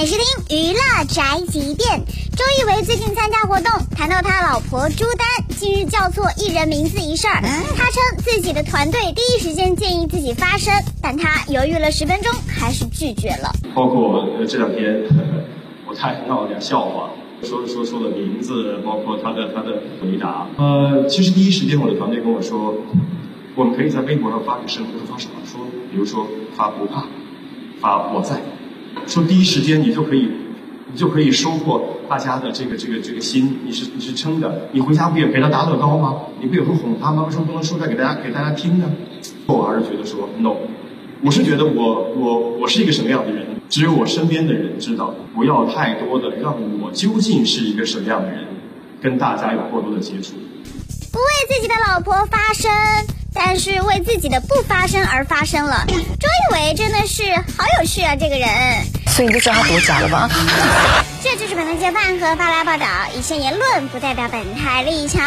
欢迎收听娱乐宅急便。周一围最近参加活动，谈到他老婆朱丹近日叫错艺人名字一事儿，他称自己的团队第一时间建议自己发声，但他犹豫了十分钟，还是拒绝了。包括呃这两天，我太闹了点笑话，说说说的名字，包括他的他的回答。呃，其实第一时间我的团队跟我说，我们可以在微博上发个声，我说发什么？说比如说发不怕，发我在，说第一时间你就可以，你就可以收获大家的这个这个这个心，你是你是撑的，你回家不也陪他打乐高吗？你不也会哄他吗？为什么不能说出来给大家给大家听呢？我还是觉得说 no，我是觉得我我我是一个什么样的人，只有我身边的人知道，不要太多的让我究竟是一个什么样的人，跟大家有过多的接触。不为自己的老婆发声，但是为自己的不发声而发声了。周一围真的是好有趣啊，这个人。所以你就知道他多假了吧？这就是本台街饭和发来报道，以上言论不代表本台立场。